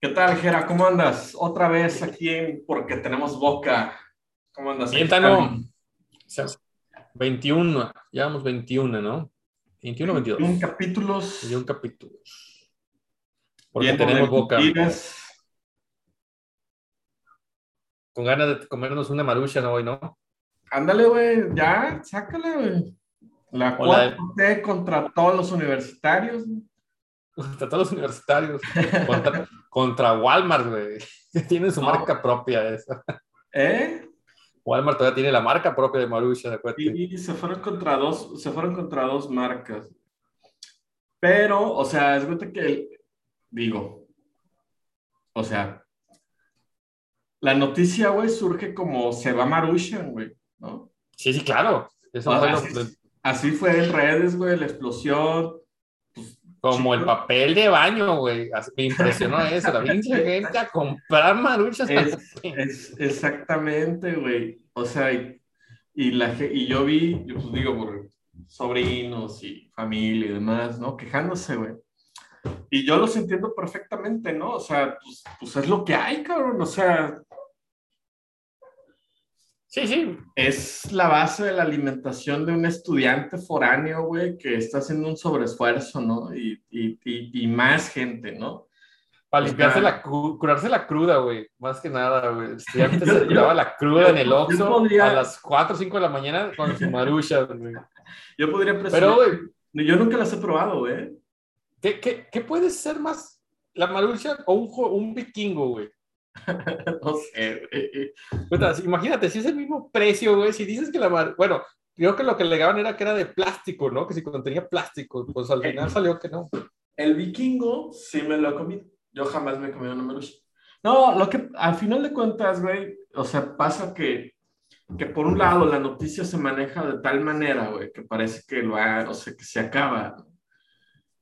¿Qué tal, Jera? ¿Cómo andas? Otra vez aquí en Porque Tenemos Boca. ¿Cómo andas? Bien, Tano. 21, llevamos 21, ¿no? 21 o 22. 21 capítulos. 21 capítulos. Porque tenemos boca. Con ganas de comernos una marucha, ¿no? Hoy, ¿no? Ándale, güey, ya, sácale, güey. La 4T contra todos los universitarios. Contra todos los universitarios. Contra, Walmart, güey. Tiene su marca propia esa. ¿Eh? Walmart todavía tiene la marca propia de Marucha, ¿de Y se fueron contra dos, se fueron contra dos marcas. Pero, o sea, es verdad que, digo, o sea, la noticia, güey, surge como se va Marushan, güey, ¿no? Sí, sí, claro. Eso así, fue en redes, güey, la explosión. Como el papel de baño, güey. Me impresionó eso. La pinche gente a comprar maruchas. Es, exactamente, güey. O sea, y, la, y yo vi, yo pues digo, por sobrinos y familia y demás, ¿no? Quejándose, güey. Y yo los entiendo perfectamente, ¿no? O sea, pues, pues es lo que hay, cabrón. O sea, Sí, sí. Es la base de la alimentación de un estudiante foráneo, güey, que está haciendo un sobreesfuerzo, ¿no? Y, y, y, más gente, ¿no? Para limpiarse la, curarse la cruda, güey, más que nada, güey. El estudiante se llevaba la cruda en el Oxxo a las 4 o 5 de la mañana con su marucha, güey. Yo podría presumir. Pero, güey. Yo nunca las he probado, güey. ¿Qué, qué, qué puede ser más la marucha o un, un vikingo, güey? no sé, imagínate, si es el mismo precio, güey, si dices que la... Bueno, creo que lo que legaban era que era de plástico, ¿no? Que si contenía plástico, pues al final salió que no. El vikingo sí me lo comí. Yo jamás me he comido una marucha. No, lo que al final de cuentas, güey, o sea, pasa que, que por un lado la noticia se maneja de tal manera, güey, que parece que lo ha, o sea, que se acaba,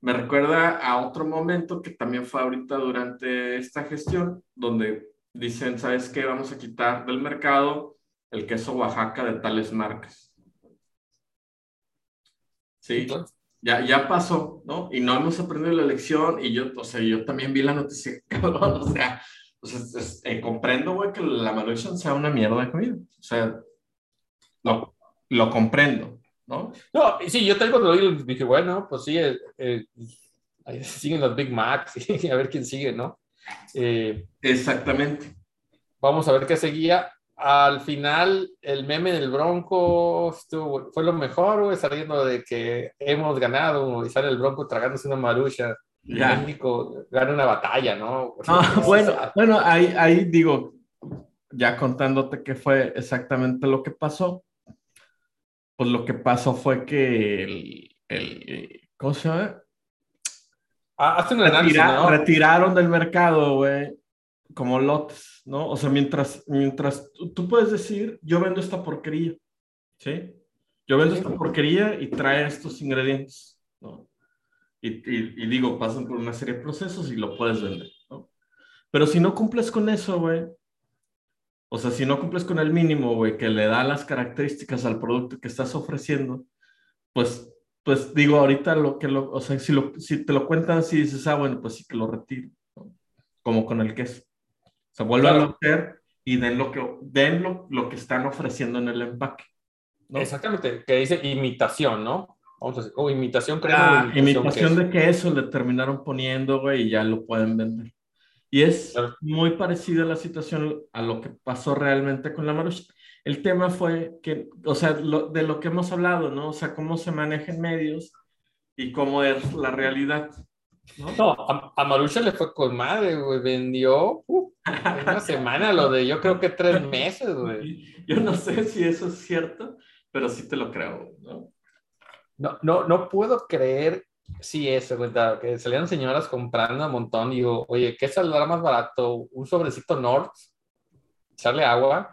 me recuerda a otro momento que también fue ahorita durante esta gestión, donde dicen, ¿sabes qué? Vamos a quitar del mercado el queso Oaxaca de tales marcas. Sí, ya, ya pasó, ¿no? Y no hemos aprendido la lección y yo, o sea, yo también vi la noticia, cabrón, o sea, eh, comprendo, güey, que la Maruchan sea una mierda de comida. O sea, lo, lo comprendo. ¿no? No, sí, yo tal cuando lo dije, bueno, pues sí, eh, eh, ahí siguen los Big Macs, y a ver quién sigue, ¿no? Eh, Exactamente. Vamos a ver qué seguía. Al final, el meme del Bronco estuvo, fue lo mejor, güey, saliendo de que hemos ganado y sale el Bronco tragándose una marucha. Ya. México gana una batalla, ¿no? Ah, bueno, bueno, ahí, ahí digo, ya contándote qué fue exactamente lo que pasó pues lo que pasó fue que el, el ¿cómo se llama? Ah, un análisis, ¿no? Retiraron del mercado, güey, como lotes, ¿no? O sea, mientras, mientras tú, puedes decir, yo vendo esta porquería, ¿sí? Yo vendo esta porquería y trae estos ingredientes, ¿no? Y, y, y, digo, pasan por una serie de procesos y lo puedes vender, ¿no? Pero si no cumples con eso, güey, o sea, si no cumples con el mínimo, güey, que le da las características al producto que estás ofreciendo, pues, pues digo, ahorita lo que lo, o sea, si, lo, si te lo cuentan así, dices, ah, bueno, pues sí que lo retiro, como con el queso. O sea, vuelve a hacer y den lo que, den lo, que están ofreciendo en el empaque. Exactamente, que dice imitación, ¿no? Vamos a decir, o imitación, creo. Ah, imitación, de queso le terminaron poniendo, güey, y ya lo pueden vender. Y es muy parecida la situación a lo que pasó realmente con la Marucha. El tema fue que, o sea, de lo que hemos hablado, ¿no? O sea, cómo se manejan medios y cómo es la realidad. No, no a, a, Marucha le fue con madre, güey. Vendió uh, una semana, lo de yo creo que tres meses, güey. Yo no sé si eso es cierto, pero sí te lo creo, ¿no? No, no, no puedo creer Sí, eso, cuenta, que salían señoras comprando un montón. Y digo, oye, ¿qué saldrá más barato? ¿Un sobrecito Nord? ¿Echarle agua?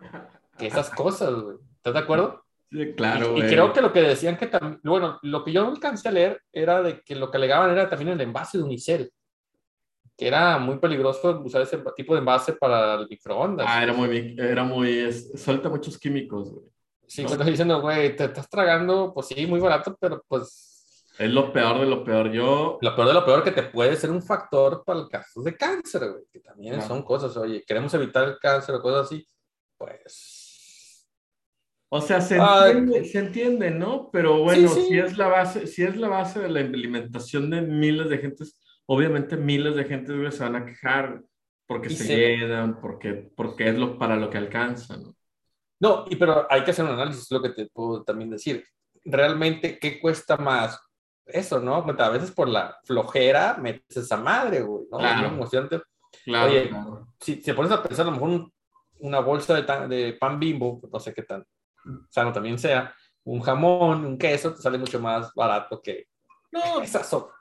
Que esas cosas, güey. ¿Estás de acuerdo? Sí, claro, y, y, creo que lo que decían que también, bueno, lo que yo alcancé a leer era de que lo que alegaban era también el envase de unicel, que era muy peligroso usar ese tipo de envase para el microondas. Ah, era muy, era muy, suelta muchos químicos, güey. Sí, estás diciendo, güey, te estás tragando, pues sí, muy barato, pero pues Es lo peor de lo peor. Yo. Lo peor de lo peor que te puede ser un factor para el caso de cáncer, güey. Que también son cosas, oye, queremos evitar el cáncer o cosas así. Pues. O sea, se entiende, se entiende ¿no? Pero bueno, si es la base, si es la base de la alimentación de miles de gentes, obviamente miles de gentes se van a quejar porque se, quedan, porque, porque es lo, para lo que alcanzan. ¿no? No, y pero hay que hacer un análisis, es lo que te puedo también decir. Realmente, ¿qué cuesta más? Eso, ¿no? A veces por la flojera metes esa madre, güey, ¿no? Claro. Claro, Oye, Si, si pones a pensar, a lo mejor una bolsa de, de, pan bimbo, no sé qué tan sano también sea, un jamón, un queso, te sale mucho más barato que no, esa sopa.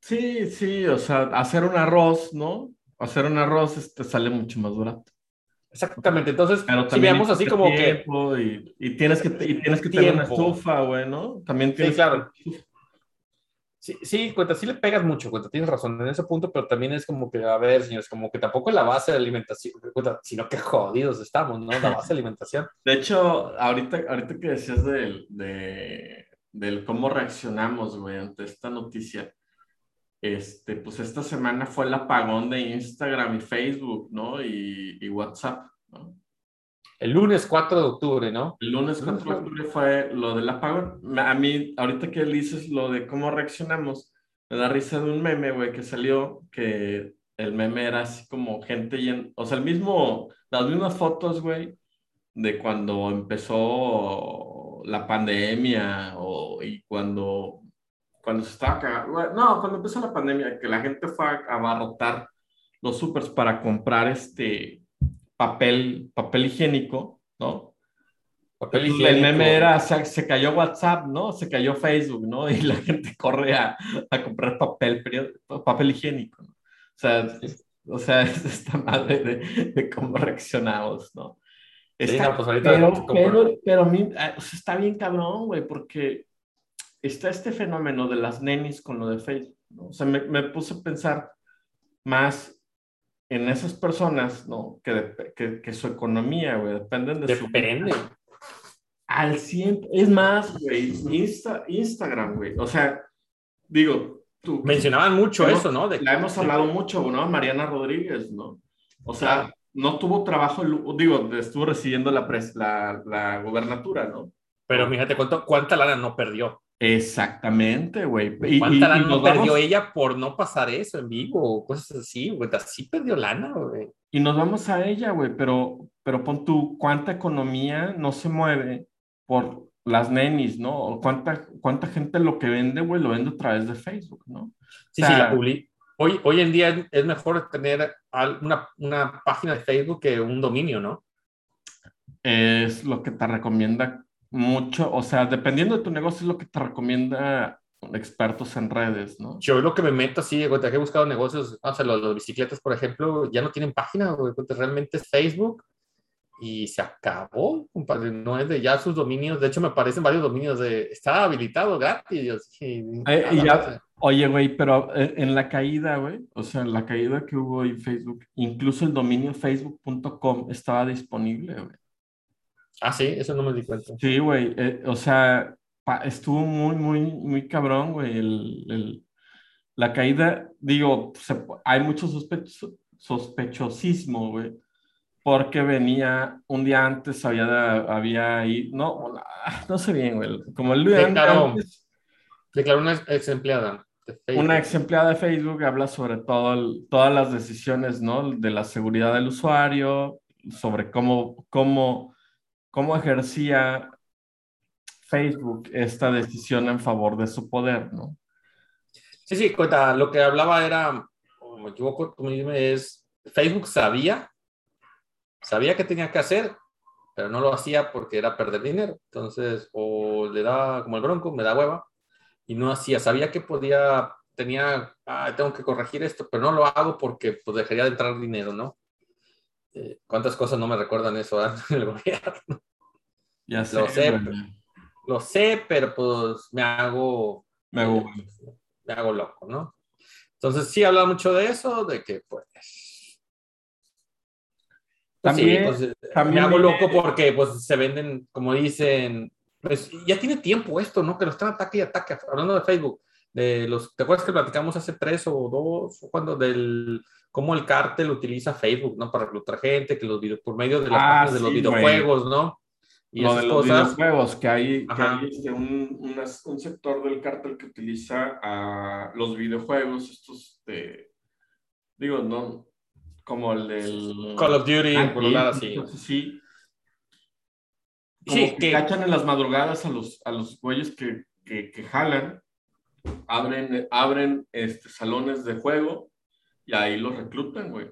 Sí, sí, o sea, hacer un arroz, ¿no? Hacer un arroz te este, sale mucho más barato. Exactamente, entonces, si veamos así como que... Y, y, tienes que, y tienes que tener una estufa, güey, ¿no? También tienes sí, claro. Sí, sí, cuenta, sí le pegas mucho, cuenta, tienes razón en ese punto, pero también es como que, a ver, señores, como que tampoco es la base de alimentación, sino que jodidos estamos, ¿no? La base de alimentación. De hecho, ahorita, ahorita que decías del, de, del cómo reaccionamos, güey, ante esta noticia, este, pues esta semana fue el apagón de Instagram y Facebook, ¿no? Y, y WhatsApp, ¿no? El lunes 4 de octubre, ¿no? El lunes 4 de octubre fue lo del apagón. A mí, ahorita que dices lo de cómo reaccionamos, me da risa de un meme, güey, que salió, que el meme era así como gente y o sea, el mismo, las mismas fotos, güey, de cuando empezó la pandemia o, y cuando cuando se estaba no, cuando empezó la pandemia, que la gente fue a abarrotar los supers para comprar este papel, papel higiénico, ¿no? Papel higiénico. El meme era, se, cayó WhatsApp, ¿no? Se cayó Facebook, ¿no? Y la gente corre a, a comprar papel, papel higiénico, ¿no? O sea, o sea, es esta madre de, de cómo reaccionamos, ¿no? Está, pues pero, pero, pero, a mí, eh, está bien cabrón, güey, porque está este fenómeno de las nenis con lo de Facebook. ¿no? O sea, me, me, puse a pensar más en esas personas, ¿no? Que, que, que su economía, güey, dependen de Depende. su... Al 100. Es más, güey, Insta, Instagram, güey. O sea, digo, tú... Mencionaban mucho eso, ¿no? De... La hemos hablado mucho, ¿no? Mariana Rodríguez, ¿no? O sea, no tuvo trabajo, digo, estuvo recibiendo la, la, la gubernatura, ¿no? Pero fíjate, ¿cuánto, ¿cuánta lana no perdió? Exactamente, güey. ¿Cuánta lana no perdió ella por no pasar eso en vivo o cosas así, güey? Así perdió lana, güey. Y nos vamos a ella, güey, pero, pero pon tú, ¿cuánta economía no se mueve por las nenis, ¿no? O cuánta, cuánta gente lo que vende, güey, lo vende a través de Facebook, ¿no? Sí, sí, la publi. Hoy, hoy en día es mejor tener una, una página de Facebook que un dominio, ¿no? Es lo que te recomienda mucho, o sea, dependiendo de tu negocio es lo que te recomienda expertos en redes, ¿no? Yo lo que me meto así, güey, he buscado negocios, o sea, los, bicicletas, por ejemplo, ya no tienen página, güey, realmente es Facebook y se acabó, compadre, no es de ya sus dominios, de hecho me aparecen varios dominios de, está habilitado gratis. Eh, y, ya, oye, güey, pero eh, en la caída, güey, o sea, en la caída que hubo en Facebook, incluso el dominio facebook.com estaba disponible, güey. Ah, sí, eso no me di cuenta. Sí, güey, eh, o sea, estuvo muy, muy, muy cabrón, güey, el, el, la caída, digo, hay mucho sospechosismo, güey, porque venía un día antes, había, había ahí, no, no sé bien, güey, como el día declaró, antes. Declaró una ex empleada. Una ex empleada de Facebook habla sobre todo todas las decisiones, ¿no? De la seguridad del usuario, sobre cómo, cómo cómo ejercía Facebook esta decisión en favor de su poder, ¿no? Sí, sí, cuenta, lo que hablaba era, o me equivoco, tú me es, Facebook sabía, sabía que tenía que hacer, pero no lo hacía porque era perder dinero. Entonces, o le da como el bronco, me da hueva, y no hacía, sabía que podía, tenía, ah, tengo que corregir esto, pero no lo hago porque pues dejaría de entrar dinero, ¿no? Eh, ¿Cuántas cosas no me recuerdan eso en el gobierno? Ya sé. Lo sé, lo sé, pero pues me hago, me hago, me hago loco, ¿no? Entonces sí habla mucho de eso, de que pues... pues también, pues, me hago loco porque pues se venden, como dicen, pues ya tiene tiempo esto, ¿no? Que lo están ataque y ataque, hablando de Facebook, de los, ¿te acuerdas que platicamos hace tres o dos, cuando del cómo el cártel utiliza Facebook, ¿no? Para reclutar gente, que los video, por medio de las Ah, páginas de los videojuegos, ¿no? Y Lo esas de los cosas. videojuegos, que hay, que hay este, un, unas- un sector del cártel que utiliza a los videojuegos, estos de, digo, no, como el del... Call of Duty, Ah, por lo lado sí, sí. Como Sí, que que, cachan en las madrugadas a los, a los güeyes que, que, que jalan, abren, abren este, salones de juego y ahí los reclutan, güey.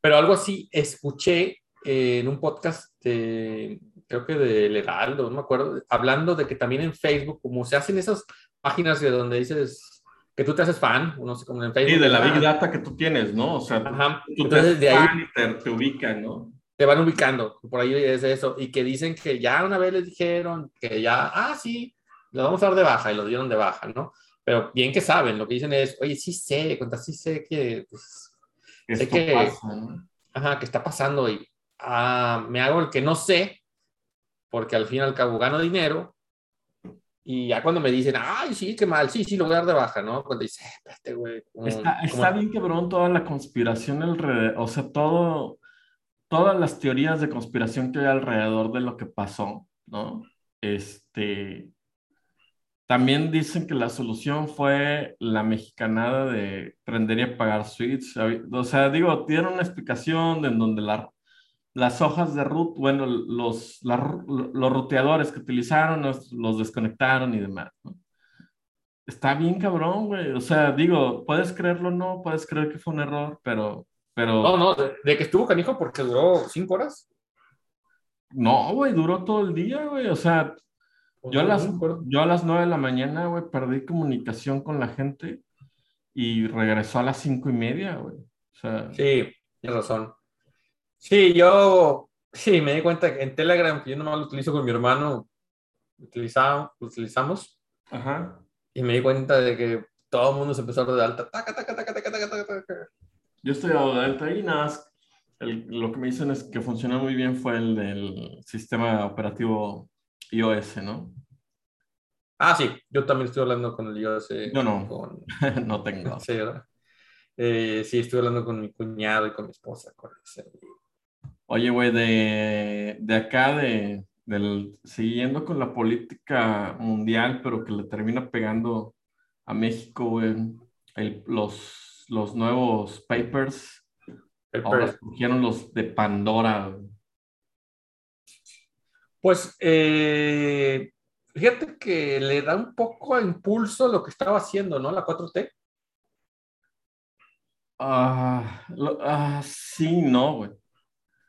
pero algo así escuché eh, en un podcast de, creo que de Heraldo, no me acuerdo, hablando de que también en Facebook, como se hacen esas páginas de donde dices que tú te haces fan, no sé, como en Facebook. Y de la ah, big data que tú tienes, ¿no? O sea, Ajá. tú te Entonces haces de ahí te, te ubican, ¿no? te van ubicando, por ahí es eso, y que dicen que ya una vez les dijeron que ya, ah, sí, lo vamos a dar de baja, y lo dieron de baja, ¿no? Pero bien que saben, lo que dicen es, oye, sí sé, cuenta, sí sé que, pues, Sé que- pasa, ¿no? ajá, que está pasando, y ah, me hago el que no sé, porque al fin y al cabo gano dinero, y ya cuando me dicen, ay, sí, qué mal, sí, sí, lo voy a dar de baja, ¿no? Cuando dice, "Eh, espérate, güey. como- Está, como- está bien cabrón toda la conspiración alrededor, o sea, todo, todas las teorías de conspiración que hay alrededor de lo que pasó, ¿no? Este, también dicen que la solución fue la mexicanada de prender y apagar switch. O sea, digo, dieron una explicación en donde la- las hojas de root, bueno, los, la- los ruteadores que utilizaron los, los desconectaron y demás, ¿no? Está bien cabrón, güey. O sea, digo, puedes creerlo o no, puedes creer que fue un error, pero, pero No, no, de, de que estuvo canijo porque duró cinco horas. no, güey, duró todo el día, güey. O sea, yo a las, yo a las 9 de la mañana, güey, perdí comunicación con la gente y regresó a las cinco y media, güey. O sea, Sí, tienes razón. Sí, yo sí me di cuenta que en Telegram, que yo nomás lo utilizo con mi hermano, utilizamos, utilizamos, ajá. y me di cuenta de que todo el mundo se empezó a dar de alta. Taca, taca, taca. Yo estoy a de alta y nada más. el- lo que me dicen es que funcionó muy bien fue el del sistema operativo iOS, ¿no? Ah, sí, yo también estoy hablando con el iOS. Yo no. Con, no tengo. sí, ¿verdad? Eh, sí, estoy hablando con mi cuñado y con mi esposa. Con ese. Oye, güey, de, de acá, de, del, siguiendo con la política mundial, pero que le termina pegando a México, güey, el- los, los nuevos papers, ahora surgieron los de Pandora. güey. Pues eh, fíjate que le da un poco de impulso lo que estaba haciendo, ¿no? La 4T. Ah, ah, sí, no, güey.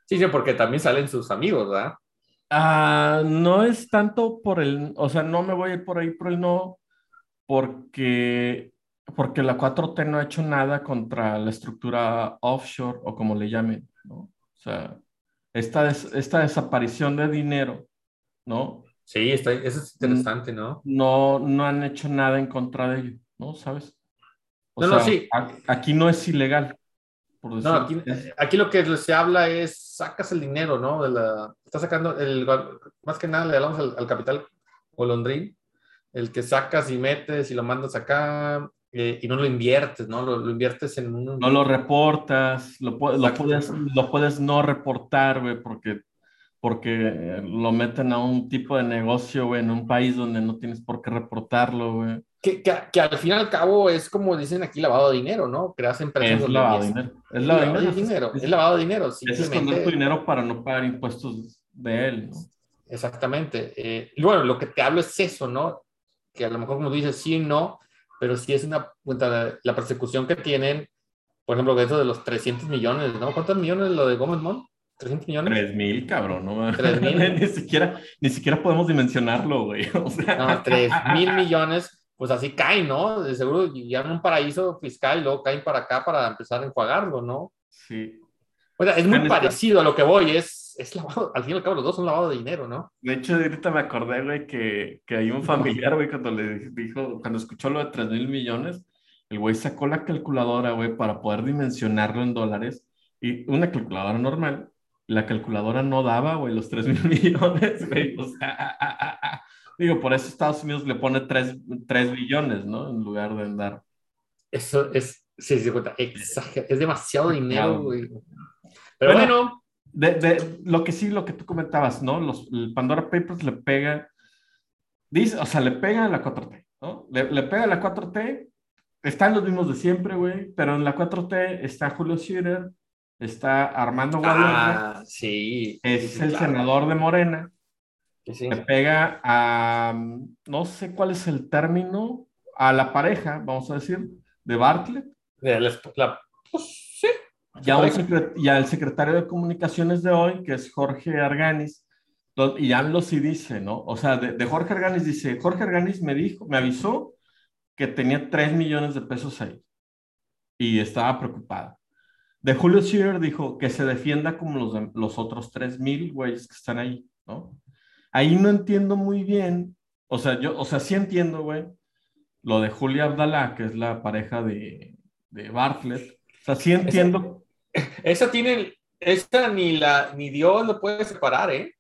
Sí, sí, porque también salen sus amigos, ¿verdad? Ah, no es tanto por el, o sea, no me voy a ir por ahí por el no, porque, porque la 4T no ha hecho nada contra la estructura offshore o como le llamen, ¿no? O sea, esta, des- esta desaparición de dinero, ¿no? Sí, está, eso es interesante, ¿no? No, no han hecho nada en contra de ello, ¿no? ¿Sabes? O No, no, sea, sí. a- aquí no es ilegal, por No, aquí, aquí lo que se habla es sacas el dinero, ¿no? De la, sacando, el, más que nada le hablamos al, al capital golondrín, el que sacas y metes y lo mandas acá eh, y no lo inviertes, ¿no? Lo, lo inviertes en un... No lo reportas, lo, puedes, lo puedes no reportar, güey, porque, porque lo meten a un tipo de negocio, güey, en un país donde no tienes por qué reportarlo, güey. Que, que, que al fin y al cabo es como dicen aquí lavado de dinero, ¿no? Creas empresas Es lavado de dinero. Es lavado de dinero, Es, es lavado de dinero, es esconder tu dinero para no pagar impuestos de él, ¿no? Exactamente. Eh, bueno, lo que te hablo es eso, ¿no? Que a lo mejor como tú dices, sí, no, pero sí es una, cuenta, la persecución que tienen, por ejemplo, de eso de los 300 millones, ¿no? ¿Cuántos millones lo de Gómez Mont? ¿300 millones? Tres mil, cabrón, ¿no? Tres mil. ni, siquiera, ni siquiera podemos dimensionarlo, güey. O sea, No, 3 mil millones, pues así caen, ¿no? De seguro ya en un paraíso fiscal y luego caen para acá para empezar a enjuagarlo, ¿no? sí. O sea, es muy este- parecido a lo que voy, es, es lavado, al fin y al cabo los dos son lavado de dinero, ¿no? De hecho, ahorita me acordé, güey, que, que hay un familiar, güey, cuando le dijo, cuando escuchó lo de 3 mil millones, el güey sacó la calculadora, güey, para poder dimensionarlo en dólares. Y una calculadora normal, la calculadora no daba, güey, los 3 mil millones, güey. O sea, ah, ah, ah. Digo, por eso Estados Unidos le pone 3, billones, ¿no? En lugar de andar. Eso es, sí, sí, cuenta, es demasiado dinero, güey. Pero, bueno. De, de, lo que sí, lo que tú comentabas, ¿no? Los, el Pandora Papers le pega, dice, o sea, le pega a la 4T, ¿no? Le, le pega a la 4T, están los mismos de siempre, güey, pero en la 4T está Julio Scherer, está Armando Guadalupe. Ah, sí. Es el senador de Morena. Sí, Le pega a, no sé cuál es el término, a la pareja, vamos a decir, de Bartlett. De la, pues, sí. Y, al secretario de comunicaciones de hoy, que es Jorge Arganis, y AMLO sí dice, ¿no? O sea, de, de Jorge Arganis dice, Jorge Arganis me dijo, me avisó que tenía 3 millones de pesos ahí y estaba preocupado. De Julio Scherer dijo que se defienda como los, los otros 3 mil güeyes que están ahí, ¿no? Ahí no entiendo muy bien, o sea, yo, o sea, sí entiendo, güey, lo de Julia Abdalá, que es la pareja de, de Bartlett. O sea, sí entiendo. Esa, tiene, esa ni, la, ni Dios lo puede separar, ¿eh?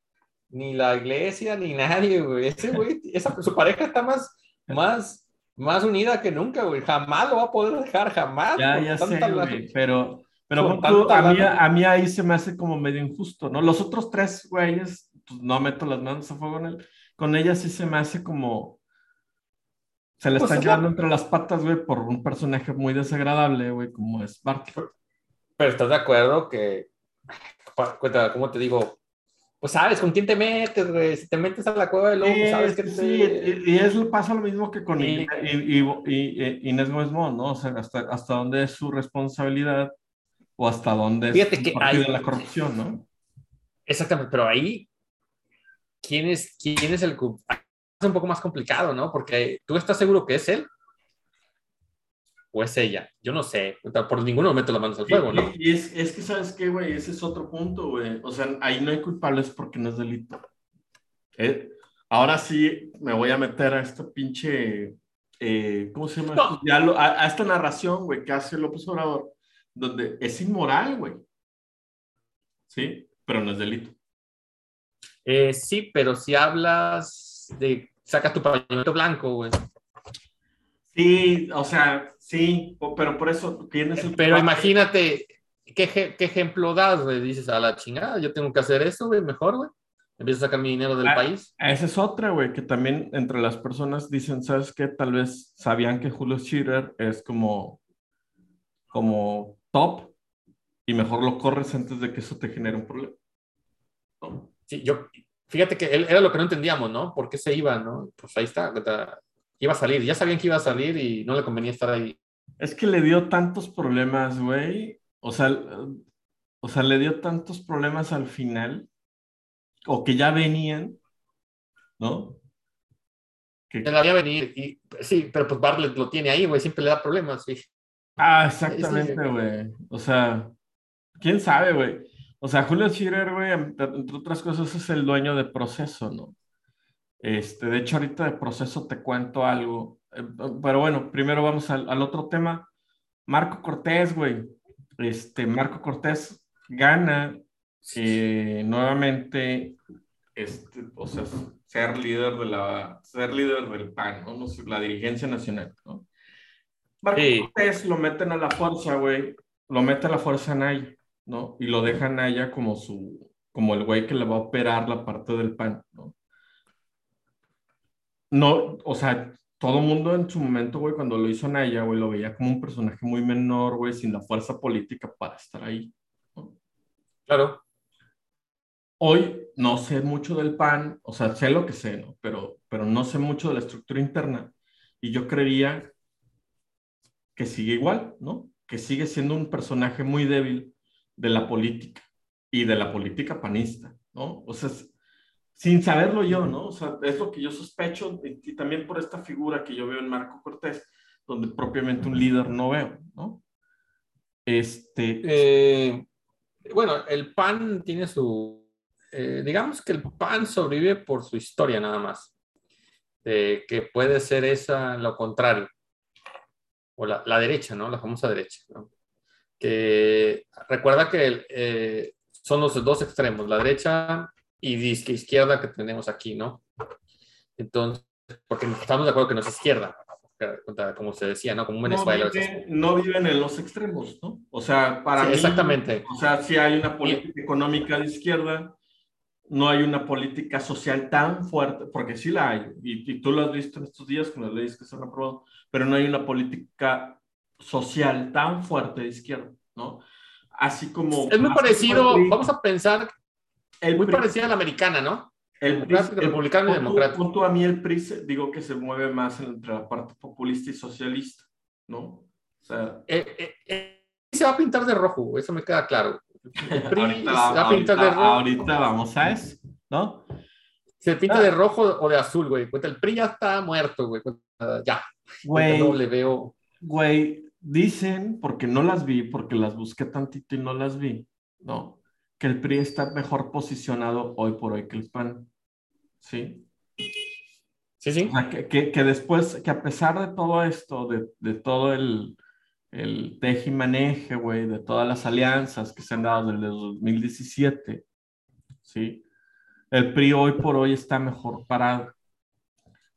Ni la iglesia, ni nadie, güey. Ese güey, esa, su pareja está más, más más unida que nunca, güey. Jamás lo va a poder dejar, jamás. Ya, ya sé, güey, pero, pero a, mí, a mí ahí se me hace como medio injusto, ¿no? Los otros tres güeyes, pues no meto las manos a fuego en él. Con ella sí se me hace como... Se le pues está llevando entre las patas, güey, por un personaje muy desagradable, güey, como es Bart. Pero estás de acuerdo que, cuenta, ¿cómo te digo? pues sabes con quién te metes, güey. Si te metes a la cueva del lobo, sabes que Sí, y, eso pasa lo mismo que con y, y, Inés Gómez ¿no? O sea, hasta, hasta dónde es su responsabilidad o hasta dónde Fíjate que hay... de la corrupción, ¿no? Exactamente, pero ahí, ¿quién es, quién es el... Es un poco más complicado, ¿no? Porque tú estás seguro que es él o es ella. Yo no sé, por ninguno meto las manos al fuego, ¿no? Y, es, es, que, ¿sabes qué, güey? Ese es otro punto, güey. O sea, ahí no hay culpables porque no es delito. Eh, ahora sí me voy a meter a esta pinche, eh, ¿cómo se llama? a, esta narración, güey, que hace López Obrador, donde es inmoral, güey. ¿Sí? Pero no es delito. Eh, sí, pero si hablas de, saca tu pañuelo blanco, güey. Sí, o sea, sí, pero por eso tienes el... Pero imagínate, ¿qué, ¿qué, ejemplo das, güey? Dices, a la chingada, yo tengo que hacer eso, güey, mejor, güey. Empiezo a sacar mi dinero del ah, país. Esa es otra, güey, que también entre las personas dicen, ¿sabes qué? Tal vez sabían que Julio Scherer es como, como top y mejor lo corres antes de que eso te genere un problema. Sí, yo, fíjate que él, era lo que no entendíamos, ¿no? ¿Por qué se iba, no? Pues ahí está, iba a salir, ya sabían que iba a salir y no le convenía estar ahí. Es que le dio tantos problemas, güey. O sea, o sea, le dio tantos problemas al final, o que ya venían, ¿no? Que la había venir, y sí, pero pues Bartlett lo tiene ahí, güey, siempre le da problemas, sí. Ah, exactamente, güey. O sea, quién sabe, güey. O sea, Julio Scherer, güey, entre otras cosas, es el dueño de proceso, ¿no? Este, de hecho, ahorita de proceso te cuento algo. Eh, pero bueno, primero vamos al, otro tema. Marco Cortés, güey. Este, Marco Cortés gana eh, nuevamente, este, o sea, ser líder de la, ser líder del PAN, ¿no? la dirigencia nacional, ¿no? Marco Cortés lo meten a la fuerza, güey. Lo mete a la fuerza Naya, ¿no? Y lo deja Naya como su, como el güey que le va a operar la parte del PAN, ¿no? no, o sea, todo mundo en su momento, güey, cuando lo hizo Naya, güey, lo veía como un personaje muy menor, güey, sin la fuerza política para estar ahí. Claro. Hoy no sé mucho del PAN, o sea, sé lo que sé, ¿no? Pero, pero no sé mucho de la estructura interna y yo creería que sigue igual, ¿no? Que sigue siendo un personaje muy débil de la política y de la política panista, ¿no? O sea, sin saberlo yo, ¿no? O sea, es lo que yo sospecho y, también por esta figura que yo veo en Marco Cortés, donde propiamente un líder no veo, ¿no? Este... Eh, bueno, el PAN tiene su... Eh, digamos que el PAN sobrevive por su historia nada más, que puede ser esa lo contrario, o la, la, derecha, ¿no? La famosa derecha, ¿no? Que recuerda que eh, son los dos extremos, la derecha y disque izquierda que tenemos aquí, ¿no? Entonces, porque estamos de acuerdo que no es izquierda, como se decía, ¿no? Como Venezuela. No, vive, no viven en los extremos, ¿no? O sea, para sí, mí, Exactamente. O sea, si hay una política económica de izquierda, no hay una política social tan fuerte, porque sí la hay, y, y tú lo has visto en estos días con las leyes que se han aprobado, pero no hay una política social tan fuerte de izquierda, ¿no? Así como... Es muy parecido, vamos a pensar, el muy parecido a la americana, ¿no? El, PRI, el republicano y democrático. Punto a mí el PRI, digo que se mueve más entre la parte populista y socialista, ¿no? O sea... Eh, eh, eh, se va a pintar de rojo, eso me queda claro. El PRI ahorita, se va a pintar de rojo. Ahorita vamos a eso, ¿no? Se pinta ah. de rojo o de azul, güey. El PRI ya está muerto, güey. Ya. Güey. No le veo. Güey, dicen, porque no las vi, porque las busqué tantito y no las vi, ¿no? Que el PRI está mejor posicionado hoy por hoy que el PAN. ¿Sí? Sí, sí. O sea, que, que, que, después, que a pesar de todo esto, de, de todo el, el teje y maneje, güey, de todas las alianzas que se han dado desde el 2017, ¿sí? El PRI hoy por hoy está mejor parado.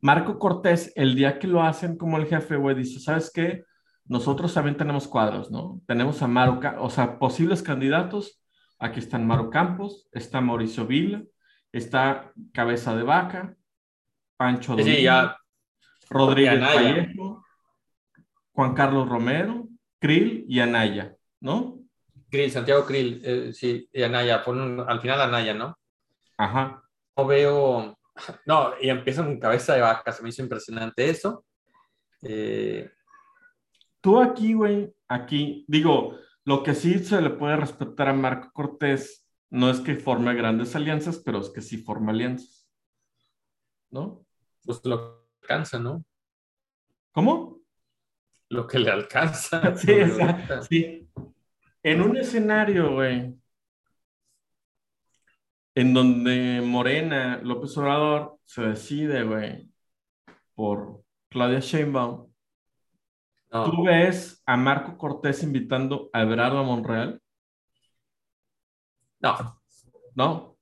Marco Cortés, el día que lo hacen como el jefe, güey, dice, ¿sabes qué? Nosotros también tenemos cuadros, ¿no? Tenemos a Maru, o sea, posibles candidatos. Aquí están Maru Campos, está Mauricio Vila, está Cabeza de Vaca, Pancho sí, sí, ya. Rodríguez Vallejo, Juan Carlos Romero, Krill y Anaya, ¿no? Krill, Santiago Krill, eh, sí, y Anaya, ponen al final Anaya, ¿no? Ajá. No veo, no, y empiezan con cabeza de vaca, se me hizo impresionante eso. Eh, Tú aquí, güey, aquí, digo, lo que sí se le puede respetar a Marco Cortés no es que forme grandes alianzas, pero es que sí forma alianzas. ¿No? Pues lo alcanza, ¿no? ¿Cómo? Lo que le alcanza. sí, exacto. Sí. En un escenario, güey, en donde Morena, López Obrador, se decide, güey, por Claudia Sheinbaum, ¿Tú ves a Marco Cortés invitando a Everardo a Monreal? No. ¿No?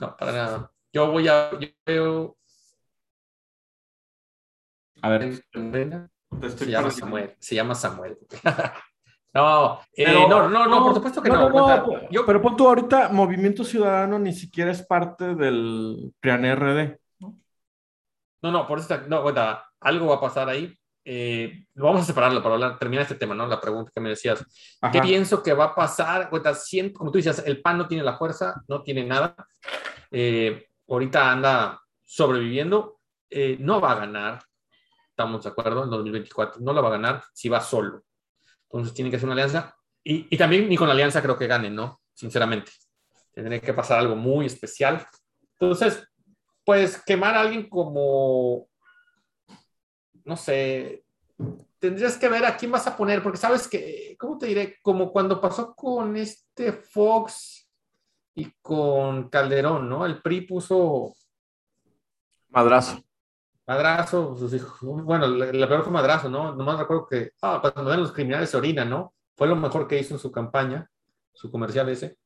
No, para nada. Yo voy a. Yo veo. A ver. Se llama Samuel. Se llama Samuel. no, eh, no, no, no, por supuesto que no. no yo, pero pon tú ahorita, Movimiento Ciudadano ni siquiera es parte del PRIAN RD. ¿no? No, no, por eso, no, cuenta, algo va a pasar ahí eh, vamos a separarlo para hablar, terminar este tema, ¿no? La pregunta que me decías. ¿Qué pienso que va a pasar? siento, como tú dices, el PAN no tiene la fuerza, no tiene nada. Eh, ahorita anda sobreviviendo. Eh, no va a ganar, estamos de acuerdo, en 2024. No la va a ganar si va solo. Entonces tiene que hacer una alianza. Y, y también ni con la alianza creo que gane, ¿no? Sinceramente. Tendría que pasar algo muy especial. Entonces, pues quemar a alguien como no sé, tendrías que ver a quién vas a poner, porque sabes que, ¿cómo te diré? Como cuando pasó con este Fox y con Calderón, ¿no? El PRI puso... Madrazo. Madrazo, sus hijos. Bueno, la, peor fue Madrazo, ¿no? Nomás recuerdo que, ah, cuando ven los criminales se orinan, ¿no? Fue lo mejor que hizo en su campaña, su comercial ese.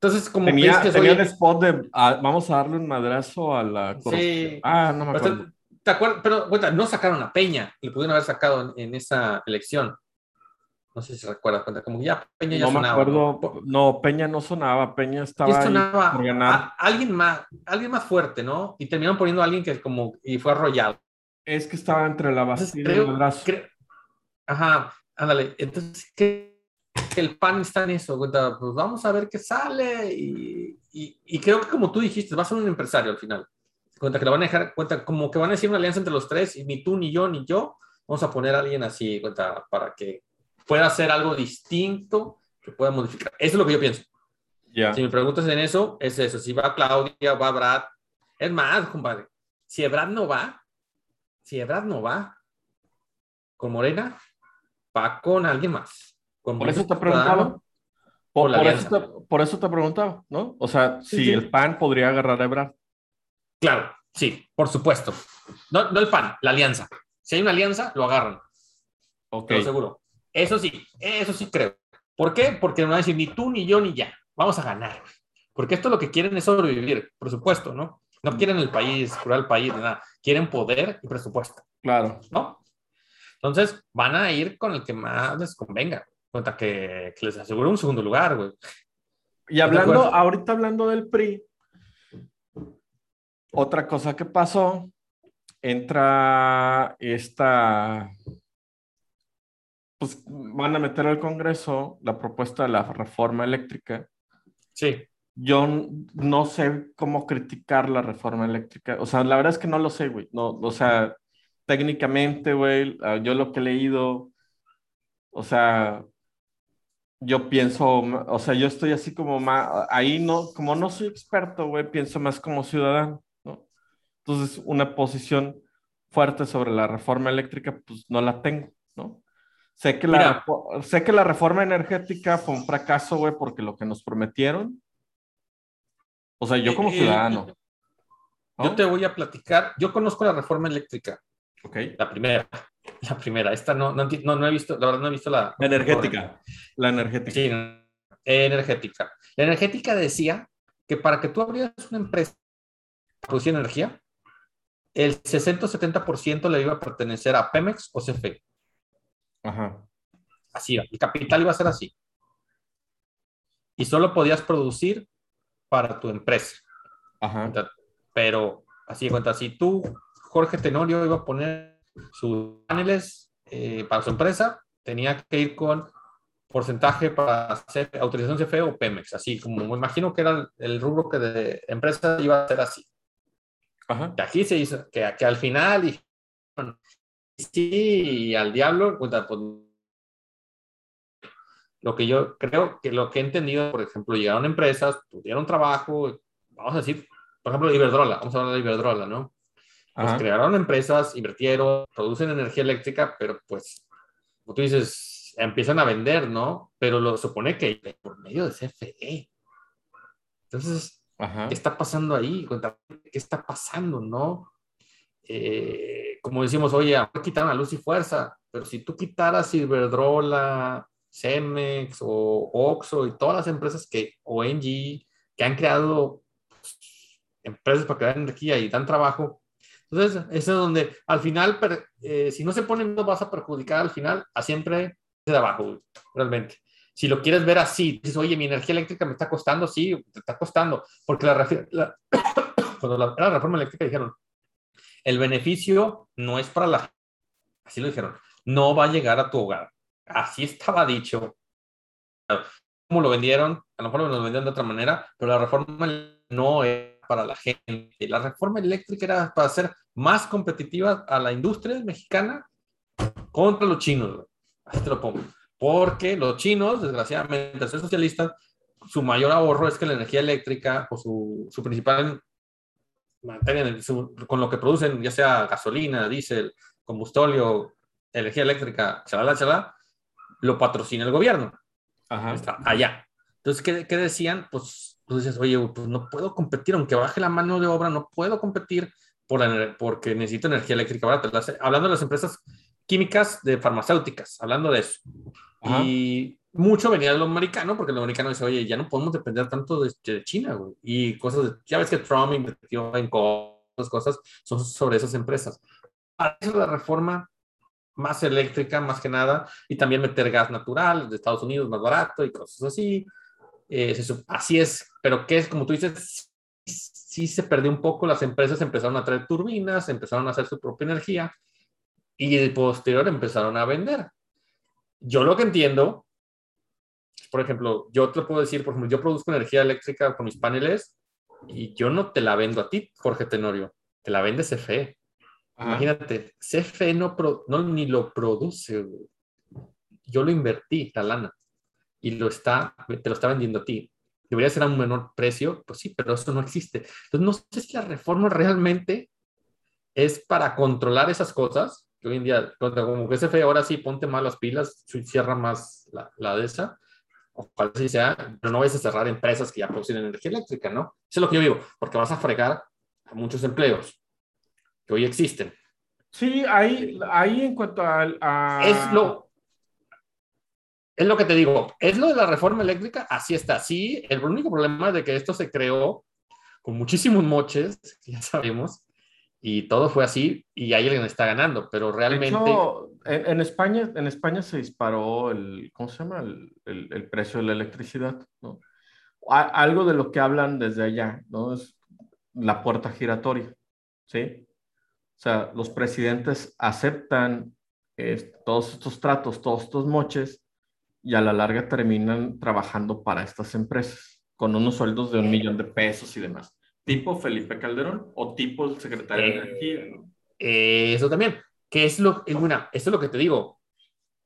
Entonces, como tenía, que tenía el spot de ah, vamos a darle un madrazo a la sí. Ah, no me acuerdo. ¿Te acuerdas? Pero no sacaron a Peña, le pudieron haber sacado en, esa elección. No sé si se recuerda, como ya Peña ya no sonaba. Me acuerdo, ¿no? Peña no sonaba, Peña estaba ahí por ganar. alguien más, alguien más fuerte, ¿no? Y terminaron poniendo a alguien que como y fue arrollado. Es que estaba entre la Bastilla y el brazo. Ajá, ándale. Entonces, ¿qué? el pan está en eso, pues vamos a ver qué sale y, y, y, creo que como tú dijiste, va a ser un empresario al final cuenta que lo van a dejar, cuenta como que van a decir una alianza entre los tres y ni tú, ni yo, ni yo, vamos a poner a alguien así, cuenta, para que pueda hacer algo distinto, que pueda modificar. Eso es lo que yo pienso. Si me preguntas en eso, es eso. Si va Claudia, va Brad. Es más, compadre, si Brad no va, si Brad no va con Morena, va con alguien más. por eso te preguntaba. Por, eso te, por, eso te, preguntaba, ¿no? O sea, si el PAN podría agarrar a Ebrard. Claro, sí, por supuesto. No, no el PAN, la alianza. Si hay una alianza, lo agarran. Ok. Pero seguro. Eso sí, eso sí creo. ¿Por qué? Porque no van a decir ni tú, ni yo, ni ya. Vamos a ganar. Porque esto lo que quieren es sobrevivir, por supuesto, ¿no? No quieren el país, curar el país, nada. Quieren poder y presupuesto. Claro. ¿No? Entonces van a ir con el que más les convenga. Cuenta que, que les asegure un segundo lugar, güey. Y hablando, ahorita hablando del PRI, otra cosa que pasó, entra esta, pues van a meter al Congreso la propuesta de la reforma eléctrica. Sí. Yo no sé cómo criticar la reforma eléctrica. O sea, la verdad es que no lo sé, güey. No, o sea, técnicamente, güey, ah, yo lo que he leído, o sea, yo pienso, o sea, yo estoy así como más, ahí no, como no soy experto, güey, pienso más como ciudadano, ¿no? Entonces, una posición fuerte sobre la reforma eléctrica, pues no la tengo, ¿no? Sé que, la, sé que la reforma energética fue un fracaso, güey, porque lo que nos prometieron, o sea, yo como eh, eh, ciudadano. Yo te voy a platicar, yo conozco la reforma eléctrica. Ok. La primera. La primera, esta no, no, no, he visto, la verdad no he visto la... Energética. La energética. Sí, energética. La energética decía que para que tú abrieras una empresa para producir energía, el 60-70% le iba a pertenecer a Pemex o CFE. Ajá. Así el capital iba a ser así. Y solo podías producir para tu empresa. Ajá. Pero, así de cuenta, si tú, Jorge Tenorio, iba a poner sus paneles eh, para su empresa, tenía que ir con porcentaje para hacer autorización CFE o Pemex, así como me imagino que era el rubro que de empresa iba a ser así. Ajá. Que aquí se hizo, que, que al final, y, sí, y al diablo, pues, lo que yo creo que lo que he entendido, por ejemplo, llegaron empresas, tuvieron trabajo, vamos a decir, por ejemplo, Iberdrola, vamos a hablar de Iberdrola, ¿no? Pues crearon empresas, invirtieron, producen energía eléctrica, pero pues, como tú dices, empiezan a vender, ¿no? Pero lo supone que por medio de CFE. Entonces, ¿qué está pasando ahí? ¿Qué está pasando, no? Eh, como decimos, oye, quitaron a luz y fuerza, pero si tú quitaras Iberdrola, Cemex o Oxo y todas las empresas que, o que han creado pues, empresas para crear energía y dan trabajo, entonces, eso es donde al final, eh, si no se pone, no vas a perjudicar al final a siempre de abajo, realmente. Si lo quieres ver así, dices, oye, mi energía eléctrica me está costando, sí, te está costando, porque la, cuando la, la reforma eléctrica dijeron, el beneficio no es para la así lo dijeron, no va a llegar a tu hogar. Así estaba dicho. ¿Cómo lo vendieron? A lo mejor lo vendieron de otra manera, pero la reforma no es para la gente. La reforma eléctrica era para hacer más competitiva a la industria mexicana contra los chinos. Así te lo pongo. Porque los chinos, desgraciadamente, al ser socialistas, su mayor ahorro es que la energía eléctrica o su, su principal materia, con lo que producen, ya sea gasolina, diésel, combustóleo, energía eléctrica, chalala, chalala, lo patrocina el gobierno. Ajá. Está allá. Entonces, ¿qué, ¿qué, decían? Pues entonces dices, oye, pues no puedo competir, aunque baje la mano de obra, no puedo competir por porque necesito energía eléctrica barata. Hablando de las empresas químicas de farmacéuticas, hablando de eso. Y mucho venía de lo americano, porque lo americano dice, oye, ya no podemos depender tanto de, China, güey. Y cosas, de, ya ves que Trump invirtió en cosas, cosas, son sobre esas empresas. Para eso la reforma más eléctrica, más que nada, y también meter gas natural de Estados Unidos más barato y cosas así. Eh, así es, pero que es como tú dices, sí se perdió un poco, las empresas empezaron a traer turbinas, empezaron a hacer su propia energía y de posterior empezaron a vender. Yo lo que entiendo, por ejemplo, yo te puedo decir, por ejemplo, yo produzco energía eléctrica con mis paneles y yo no te la vendo a ti, Jorge Tenorio, te la vende CFE. Imagínate, CFE no, no ni lo produce, yo lo invertí, la lana y lo está, te lo está vendiendo a ti. Debería ser a un menor precio, pues sí, pero eso no existe. Entonces, no sé si la reforma realmente es para controlar esas cosas, hoy en día, como que se fe, ahora sí, ponte más las pilas, cierra más la, la de esa, ojalá sí sea, pero no vayas a cerrar empresas que ya producen energía eléctrica, ¿no? Eso es lo que yo digo, porque vas a fregar a muchos empleos que hoy existen. Sí, ahí, ahí en cuanto a, a... Es lo, es lo que te digo, es lo de la reforma eléctrica, así está. Sí, el único problema de que esto se creó con muchísimos moches, ya sabemos, y todo fue así, y ahí alguien está ganando, pero realmente... en, España, en España se disparó el, ¿cómo se llama? El, el, precio de la electricidad, ¿no? algo de lo que hablan desde allá, ¿no? Es la puerta giratoria, ¿sí? O sea, los presidentes aceptan todos estos tratos, todos estos moches, y a la larga terminan trabajando para estas empresas, con unos sueldos de un millón de pesos y demás. Tipo Felipe Calderón o tipo el secretario de Energía. Eh, eso también, que es lo, una, eso es lo que te digo,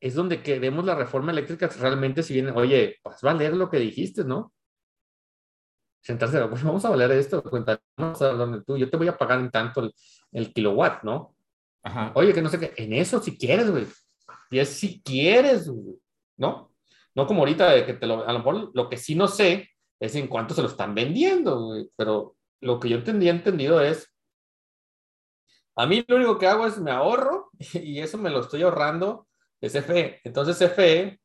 es donde queremos la reforma eléctrica realmente si viene, oye, pues va a leer lo que dijiste, ¿no? sentarse, pues vamos a valer esto, vamos a donde tú, yo te voy a pagar en tanto el, kilowatt, ¿no? Ajá. Oye, que no sé qué, en eso si quieres, güey. Y es si quieres, ¿no? No como ahorita de que te lo, a lo mejor lo que sí no sé es en cuánto se lo están vendiendo, güey. Pero lo que yo entendí, entendido es, a mí lo único que hago es me ahorro y eso me lo estoy ahorrando de CFE. Entonces CFE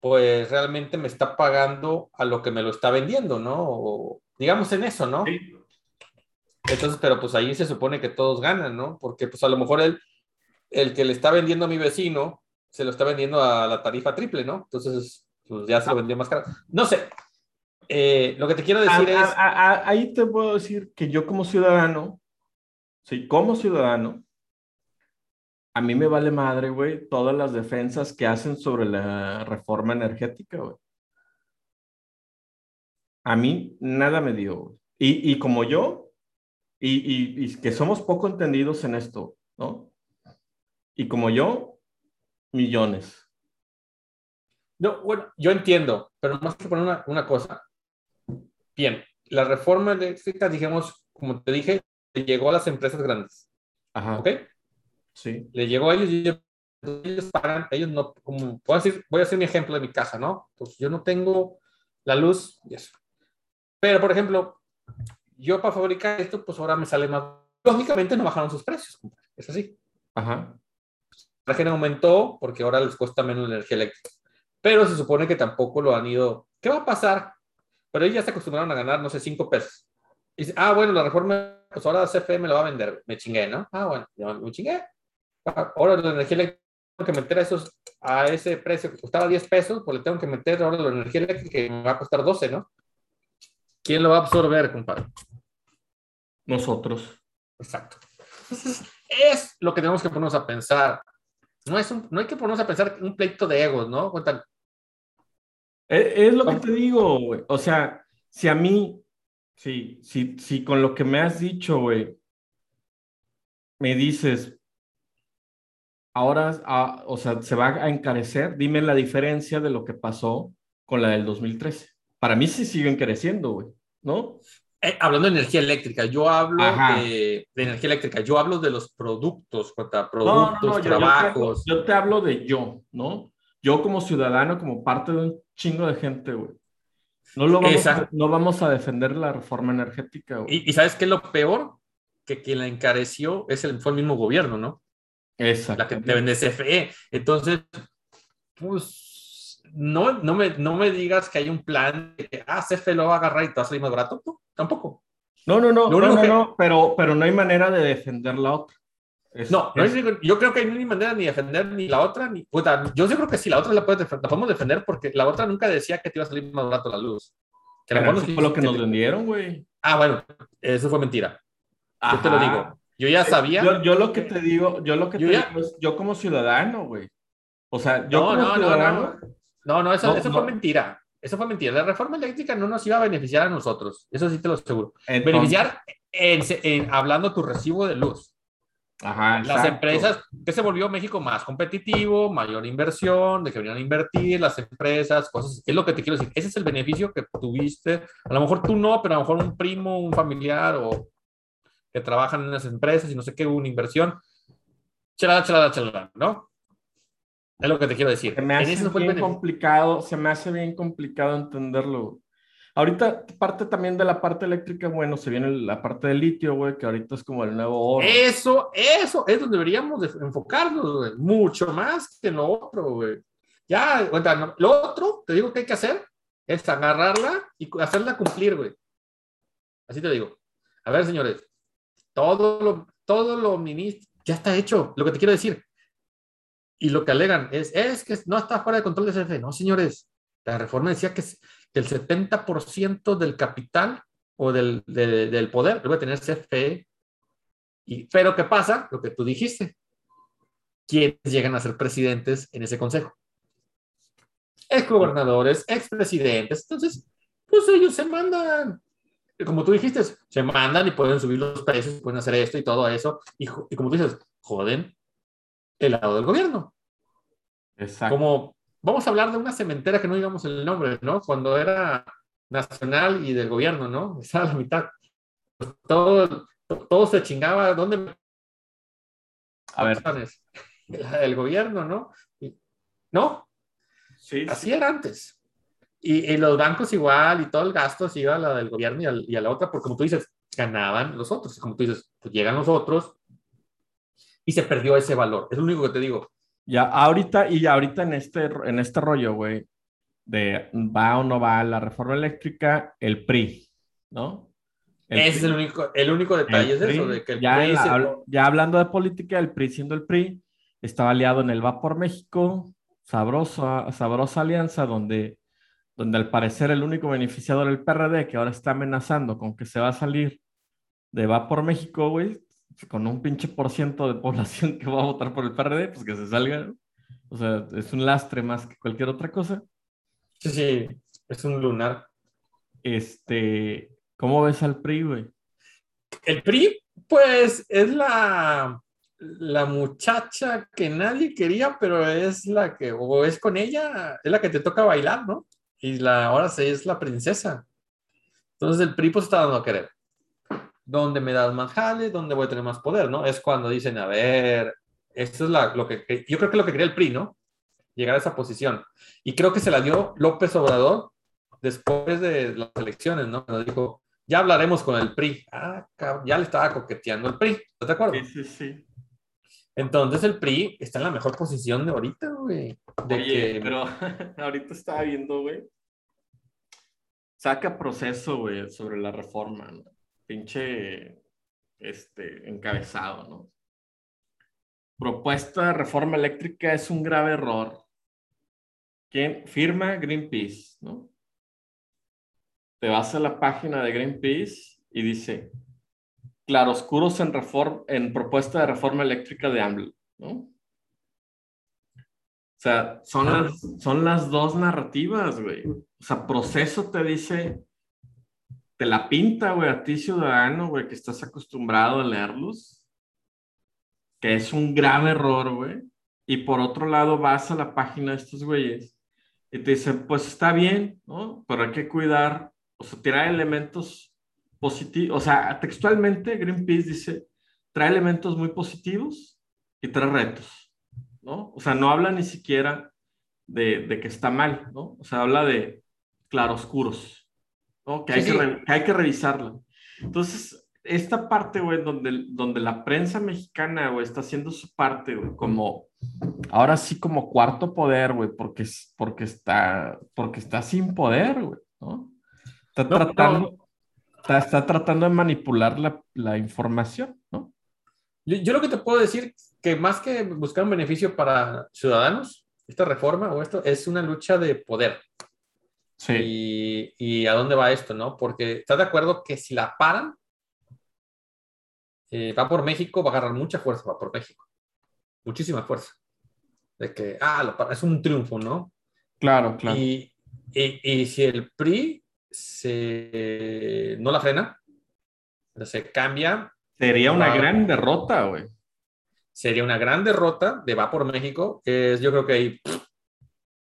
pues realmente me está pagando a lo que me lo está vendiendo, ¿no? digamos en eso, ¿no? Sí. Entonces, pero pues ahí se supone que todos ganan, ¿no? Porque pues a lo mejor el, el que le está vendiendo a mi vecino se lo está vendiendo a la tarifa triple, ¿no? Entonces, pues ya se lo vendió más caro. No sé. Eh, lo que te quiero decir es... ahí te puedo decir que yo como ciudadano, sí, como ciudadano, a mí me vale madre, güey, todas las defensas que hacen sobre la reforma energética, güey. A mí nada me dio, güey. Y, como yo, y, y, que somos poco entendidos en esto, ¿no? Y como yo, millones. No, bueno, yo entiendo, pero más que poner una, una cosa. Bien, la reforma eléctrica, digamos, como te dije, llegó a las empresas grandes. Ajá. ¿Ok? Sí. Le llegó a ellos y ellos pagan, ellos no, como, voy a, decir, voy a hacer mi ejemplo de mi casa, ¿no? Pues yo no tengo la luz y eso. Pero, por ejemplo, yo para fabricar esto, pues ahora me sale más. Lógicamente no bajaron sus precios, es así. Ajá. La gente aumentó porque ahora les cuesta menos la energía eléctrica. Pero se supone que tampoco lo han ido. ¿Qué va a pasar? Pero ellos ya se acostumbraron a ganar, no sé, cinco pesos. Y dice, ah, bueno, la reforma, pues ahora CFE me lo va a vender. Me chingué, ¿no? Ah, bueno, ya me chingué ahora la energía eléctrica tengo que meter a, esos, a ese precio que costaba 10 pesos, pues le tengo que meter ahora la energía eléctrica que me va a costar 12, ¿no? ¿Quién lo va a absorber, compadre? Nosotros. Exacto. Entonces, es lo que tenemos que ponernos a pensar. No, es no hay que ponernos a pensar un pleito de egos, ¿no? Cuéntame. Es, lo que te digo, güey. O sea, si a mí, sí, sí, sí, con lo que me has dicho, güey, me dices, ahora, ah, o sea, se va a encarecer. Dime la diferencia de lo que pasó con la del 2013. Para mí sí siguen creciendo, güey, ¿no? Eh, hablando de energía eléctrica, yo hablo de, energía eléctrica, yo hablo de los productos, productos, trabajos. Yo, te hablo de yo, ¿no? Yo como ciudadano, como parte de un chingo de gente, güey. No, lo vamos a, no vamos a defender la reforma energética, güey. ¿Y, sabes qué es lo peor? Que quien la encareció es el, fue el mismo gobierno, ¿no? Exacto. La que te vende CFE. Entonces, pues, no, no, me, no me digas que hay un plan de que, ah, CFE lo va a agarrar y te va a salir más barato. No, tampoco. No, no, no, no, no, no, pero, pero no hay manera de defender la otra. No, no yo creo que hay ni manera ni defender ni la otra, ni puta, yo sí creo que sí, la otra la, puedes la podemos defender porque la otra nunca decía que te iba a salir más barato la luz. Que eso fue lo que, nos vendieron, güey. Ah, bueno, eso fue mentira. Yo te lo digo. Yo ya sabía. Yo, yo, lo que te digo, yo lo que te digo es, yo como ciudadano, güey. O sea, yo como ciudadano. No, no, eso, eso fue mentira. Eso fue mentira. La reforma eléctrica no nos iba a beneficiar a nosotros. Eso sí te lo aseguro. beneficiar en, hablando tu recibo de luz. Ajá, las empresas, que se volvió México más competitivo, mayor inversión, de que venían a invertir las empresas, cosas, es lo que te quiero decir, ese es el beneficio que tuviste, a lo mejor tú no, pero a lo mejor un primo, un familiar o que trabajan en las empresas y no sé qué, una inversión. Chalada, chalada, chalada, ¿no? Es lo que te quiero decir. Se me hace bien complicado, se me hace bien complicado entenderlo. Ahorita parte también de la parte eléctrica, bueno, se viene la parte del litio, güey, que ahorita es como el nuevo oro. Eso, eso, es donde deberíamos enfocarnos, güey. Mucho más que lo otro, güey. Ya, cuenta, lo otro, te digo que hay que hacer, es agarrarla y hacerla cumplir, güey. Así te digo. A ver, señores, todo lo, todo lo ministro, ya está hecho. Lo que te quiero decir. Y lo que alegan es, es que no está fuera de control de CFE. No, señores, la reforma decía que, el 70% del capital o del, del poder debe tener CFE. Y, pero ¿qué pasa? Lo que tú dijiste. ¿Quiénes llegan a ser presidentes en ese consejo? Ex gobernadores, ex presidentes. Entonces, pues ellos se mandan como tú dijiste, se mandan y pueden subir los precios, pueden hacer esto y todo eso. Y, como tú dices, joden el lado del gobierno. Exacto. Como vamos a hablar de una cementera que no digamos el nombre, ¿no? Cuando era nacional y del gobierno, ¿no? Estaba a la mitad. todo, todo se chingaba. ¿Dónde? A ver. El gobierno, ¿no? ¿No? Sí. Así era antes. Y, los bancos igual, y todo el gasto se iba a la del gobierno y a, la otra, porque como tú dices, ganaban los otros. Como tú dices, pues llegan los otros y se perdió ese valor. Es lo único que te digo. Ya, ahorita, y ahorita en este, en este rollo, güey, de va o no va la reforma eléctrica, el PRI, ¿no? Ese es el único, el único detalle, es eso, de que el ya, PRI ya hablando de política, el PRI siendo el PRI, estaba aliado en el Va por México, sabrosa, sabrosa alianza donde donde al parecer el único beneficiado era el PRD, que ahora está amenazando con que se va a salir de Va por México, güey, con un pinche por ciento de población que va a votar por el PRD, pues que se salga. O sea, es un lastre más que cualquier otra cosa. Sí, sí, es un lunar. Este, ¿cómo ves al PRI, güey? El PRI, pues, es la, la muchacha que nadie quería, pero es la que, o es con ella, es la que te toca bailar, ¿no? y la, ahora sí es la princesa. Entonces el PRI pues está dando a querer. ¿Dónde me das más jale? ¿Dónde voy a tener más poder? ¿no? Es cuando dicen, a ver, esto es la, lo que, yo creo que lo que quería el PRI, ¿no? Llegar a esa posición. Y creo que se la dio López Obrador después de las elecciones, ¿no? Cuando dijo, ya hablaremos con el PRI. Ah, ya le estaba coqueteando el PRI, ¿estás de acuerdo? Sí, sí, sí. Entonces el PRI está en la mejor posición de ahorita, güey. De Oye, pero ahorita estaba viendo, güey. Saca proceso, güey, sobre la reforma, ¿no? Pinche, este, encabezado, ¿no? Propuesta de reforma eléctrica es un grave error. ¿Quién firma? Greenpeace, ¿no? Te vas a la página de Greenpeace y dice, claroscuros en, en propuesta de reforma eléctrica de AMLO, ¿no? O sea, son las, son las dos narrativas, güey. O sea, proceso te dice, te la pinta, güey, a ti ciudadano, güey, que estás acostumbrado a leerlos, que es un grave error, güey. Y por otro lado vas a la página de estos güeyes y te dicen, pues está bien, ¿no? Pero hay que cuidar, o sea, tirar elementos positivo, o sea, textualmente Greenpeace dice, trae elementos muy positivos y trae retos, ¿no? O sea, no habla ni siquiera de, de que está mal, ¿no? O sea, habla de claroscuros, ¿no? Que hay, Que, hay que revisarlo. Entonces, esta parte, güey, donde, donde la prensa mexicana, güey, está haciendo su parte, güey, como, ahora sí como cuarto poder, güey, porque, porque, está, porque está sin poder, güey, ¿no? Está tratando está, tratando de manipular la, la información, ¿no? Yo, yo, lo que te puedo decir que más que buscar un beneficio para ciudadanos, esta reforma o esto es una lucha de poder. Sí. Y, y a dónde va esto, ¿no? Porque estás de acuerdo que si la paran, eh, va por México, va a agarrar mucha fuerza, va por México. Muchísima fuerza. De que, ah, lo, es un triunfo, ¿no? Claro, claro. Y, y, y si el PRI se, no la frena, se cambia. Sería una gran derrota, güey. Sería una gran derrota de Va por México. Es, yo creo que ahí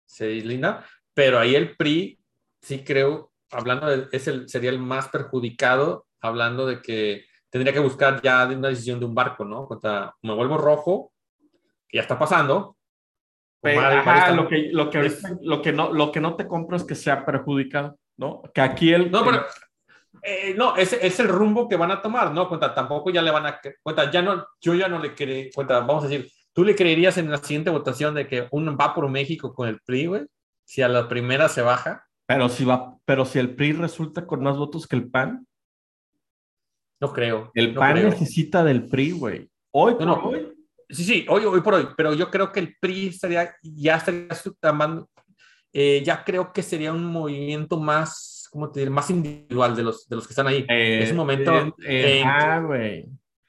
se linda, pero ahí el PRI, sí creo, hablando de, es el, sería el más perjudicado, hablando de que tendría que buscar ya una decisión de un barco, ¿no? Contra, me vuelvo rojo, que ya está pasando. lo, que, lo, que lo, que no, lo que no te compro es que sea perjudicado. ¿no? Que aquí el... No, pero... Eh, no, ese es el rumbo que van a tomar, ¿no? Cuenta, tampoco ya le van a... Cuenta, ya no, yo ya no le creo, cuenta, vamos a decir, ¿tú le creerías en la siguiente votación de que un va por México con el PRI, güey? Si a la primera se baja. Pero si va, pero si el PRI resulta con más votos que el PAN. No creo. El no PAN creo. necesita del PRI, güey. Hoy por No, no. hoy. Sí, sí, hoy, hoy por hoy, pero yo creo que el PRI estaría, ya estaría su- tomando- eh, ya creo que sería un movimiento más, ¿cómo te diré? Más individual de los, de los que están ahí. Eh, es un momento eh, en, ah,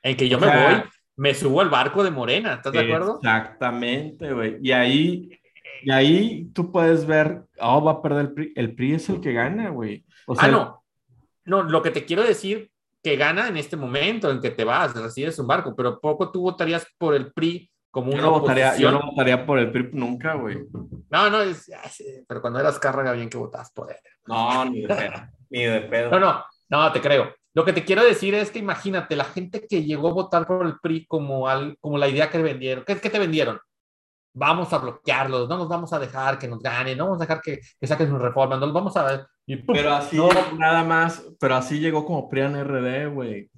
en que yo o me voy, me subo al barco de Morena, ¿estás de acuerdo? Exactamente, güey. Y ahí, y ahí tú puedes ver, oh, va a perder el PRI. El PRI es el que gana, güey. O sea, ah, no. No, lo que te quiero decir, que gana en este momento en que te vas, recibes un barco, pero poco tú votarías por el PRI como yo una no votaría, yo no votaría por el PRI nunca, güey. No, no, es, pero cuando eras Cárraga, bien que votabas por él. No, ni de pedo. ni de pedo. No, no, no, te creo. Lo que te quiero decir es que imagínate, la gente que llegó a votar por el PRI como, al, como la idea que vendieron. ¿Qué, qué te vendieron? Vamos a bloquearlos, no nos vamos a dejar que nos ganen, no vamos a dejar que, que saquen sus reformas, no los vamos a ver. Y ¡pum! Pero así No. nada más, pero así llegó como PRIAN RD, güey.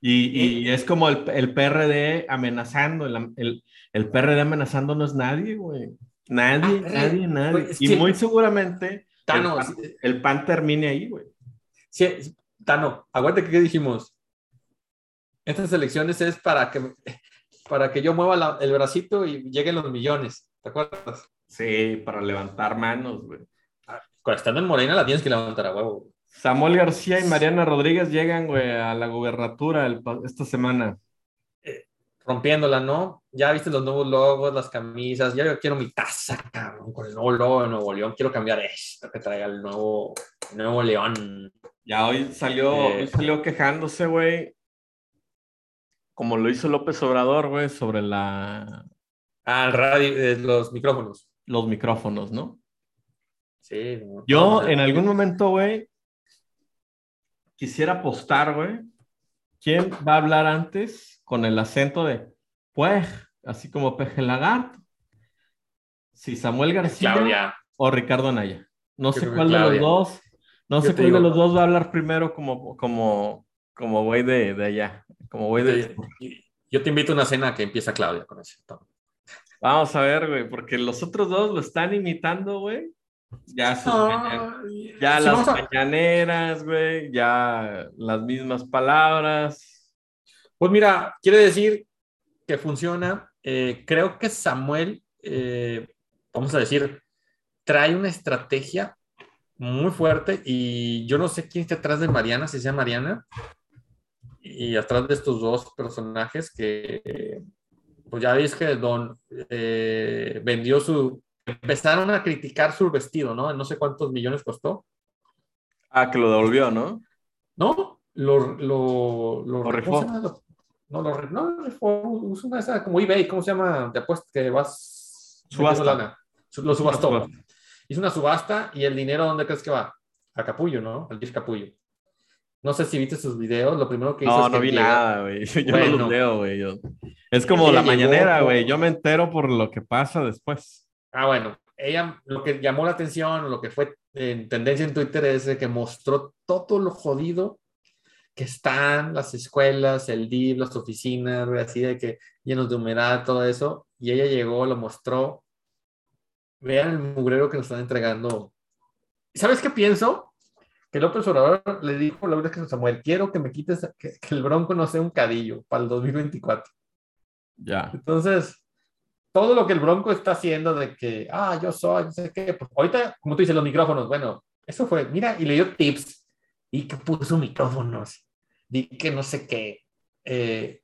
Y, y es como el, el PRD amenazando, el, el, el PRD amenazando no es nadie, güey. Nadie, Ah, nadie, nadie. güey, es y que- muy seguramente Tano, el, pan, el PAN termine ahí, güey. sí, Tano, aguante que ¿qué dijimos. Estas elecciones es para que, para que yo mueva la- el bracito y lleguen los millones. ¿Te acuerdas? Sí, para levantar manos, güey. Cuando estando en Morena la tienes que levantar a huevo. Samuel García y Mariana Rodríguez llegan, güey, a la gubernatura el esta semana. rompiéndola, ¿no? Ya viste los nuevos logos, las camisas, ya yo quiero mi taza, cabrón, con el nuevo logo de Nuevo León, quiero cambiar esto, que traiga el nuevo, el nuevo León. Ya hoy salió, Eh, hoy salió quejándose, güey, como lo hizo López Obrador, güey, sobre la, Ah, el radio, eh, los micrófonos. los micrófonos, ¿no? Sí. Yo en algún momento, güey, quisiera apostar, güey, ¿quién va a hablar antes con el acento de pues, así como peje lagarto? Si Samuel García Claudia. o Ricardo Anaya. No sé cuál de los dos, no Yo sé cuál de los dos va a hablar primero como, como, como güey de, de allá, como güey de... Yo te invito a una cena que empieza Claudia con ese tono. Vamos a ver, güey, porque los otros dos lo están imitando, güey. Ya sus. Ya Sí, las a- mañaneras, güey, ya las mismas palabras. Pues mira, quiere decir que funciona. Eh, creo que Samuel, eh, vamos a decir, trae una estrategia muy fuerte y yo no sé quién está atrás de Mariana, si sea Mariana, y atrás de estos dos personajes que, pues ya veis que Don eh, vendió su, empezaron a criticar su vestido, ¿no? No sé cuántos millones costó. Ah, que lo devolvió, ¿no? ¿No? Lo, lo, lo, Lo rifó. No, lo, no, rifó. Usa una esa como eBay, ¿cómo se llama? Te apuesto que vas. Subasta. Lo subastó. Hizo una subasta y el dinero, ¿dónde crees que va? A Capullo, ¿no? Al Dish Capullo. No sé si viste sus videos. Lo primero que hizo No, es no que vi llegó- nada, güey. Yo no Bueno. los leo, güey. yo- Es como la mañanera, por- güey. Yo me entero por lo que pasa después. Ah, bueno, ella lo que llamó la atención, lo que fue en tendencia en Twitter es de que mostró todo lo jodido que están las escuelas, el DIV, las oficinas, güey, así de que llenos de humedad, todo eso. Y ella llegó, lo mostró. Vean el mugrero que nos están entregando. ¿Y ¿Sabes qué pienso? Que López Obrador le dijo la verdad que Samuel, quiero que me quites, que, que el Bronco no sea un cadillo para el 2024. Ya. Entonces, todo lo que el Bronco está haciendo de que, ah, yo soy, no sé qué, pues ahorita, como tú dices, los micrófonos, bueno, eso fue, mira, y le dio tips, y que puso micrófonos, di que no sé qué, eh,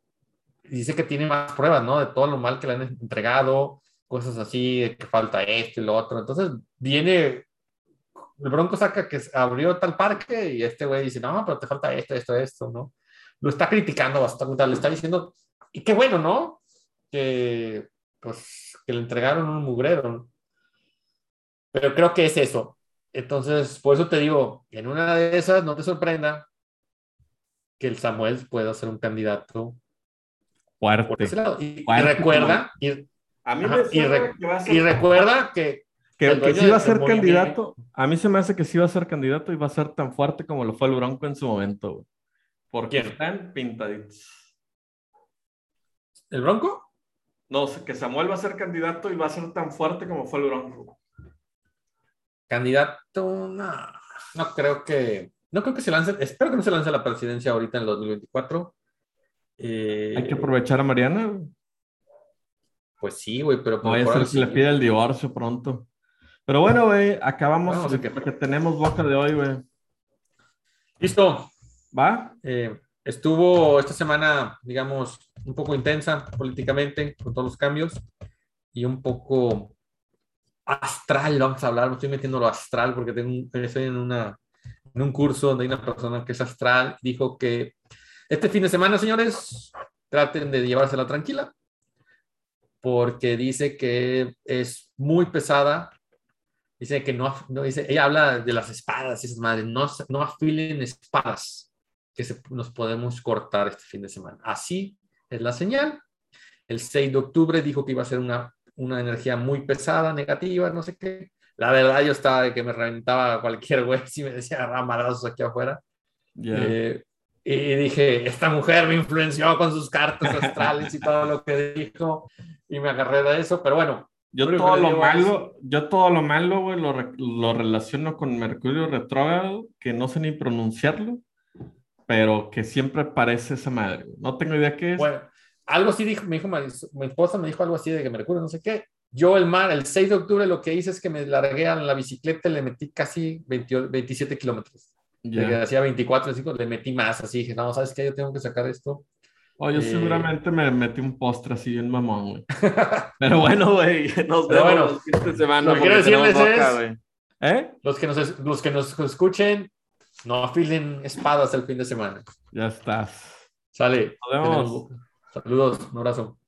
dice que tiene más pruebas, ¿no? De todo lo mal que le han entregado, cosas así, de que falta esto y lo otro. Entonces, viene, el Bronco saca que abrió tal parque y este güey dice, no, pero te falta esto, esto, esto, ¿no? Lo está criticando bastante, le está diciendo, y qué bueno, ¿no? Que, pues, que le entregaron un mugrero, ¿no? Pero creo que es eso. Entonces, por eso te digo, en una de esas, no te sorprenda que el Samuel pueda ser un candidato por Fuerte. ese lado. Y, y recuerda, y, A mí Ajá, me y re- que va a ser- y recuerda que que, que sí va a ser candidato. A mí se me hace que sí va a ser candidato y va a ser tan fuerte como lo fue el Bronco en su momento, güey. Porque ¿Quién? están pintaditos. el Bronco, No, que Samuel va a ser candidato y va a ser tan fuerte como fue el Bronco. candidato, no, no creo que, no creo que se lance, espero que no se lance la presidencia ahorita en el 2024. Eh, Hay que aprovechar a Mariana. Pues sí, güey, pero... No vaya a ser le pide el divorcio pronto. Pero bueno, güey, acabamos de que... que tenemos boca de hoy, güey. Listo. ¿Va? Eh, estuvo esta semana, digamos, un poco intensa políticamente con todos los cambios y un poco astral, vamos a hablar, me estoy metiendo lo astral porque tengo, estoy en, una, en un curso donde hay una persona que es astral, dijo que este fin de semana, señores, traten de llevársela tranquila, porque dice que es muy pesada. Dice que no, no dice, ella habla de las espadas y esas madres, no, no afilen espadas que se, nos podemos cortar este fin de semana. Así es la señal. El 6 de octubre dijo que iba a ser una, una energía muy pesada, negativa, no sé qué. La verdad, yo estaba de que me reventaba cualquier güey si me decía ramadrazos aquí afuera. Eh, y dije, esta mujer me influenció con sus cartas astrales y todo lo que dijo, y me agarré de eso, pero bueno. Yo todo lo malo, yo todo lo malo, güey, lo, lo, relaciono con Mercurio retrógrado, que no sé ni pronunciarlo, pero que siempre parece esa madre. No tengo idea qué es. Bueno, algo así dijo, me dijo, mi esposa me dijo algo así de que Mercurio, no sé qué. Yo el mar, el 6 de octubre lo que hice es que me largué a la bicicleta y le metí casi 27 kilómetros. Yeah. hacía 24, así, le metí más, así dije, no, ¿sabes qué? Yo tengo que sacar esto. Oh, yo eh, seguramente me metí un postre así en mamón, güey. Pero bueno, güey, nos vemos bueno, esta semana. Lo que quiero decirles es, ¿Eh? los, que nos, los que nos escuchen, no afilen espadas el fin de semana. Ya estás. Sale. Nos vemos. Saludos, un abrazo.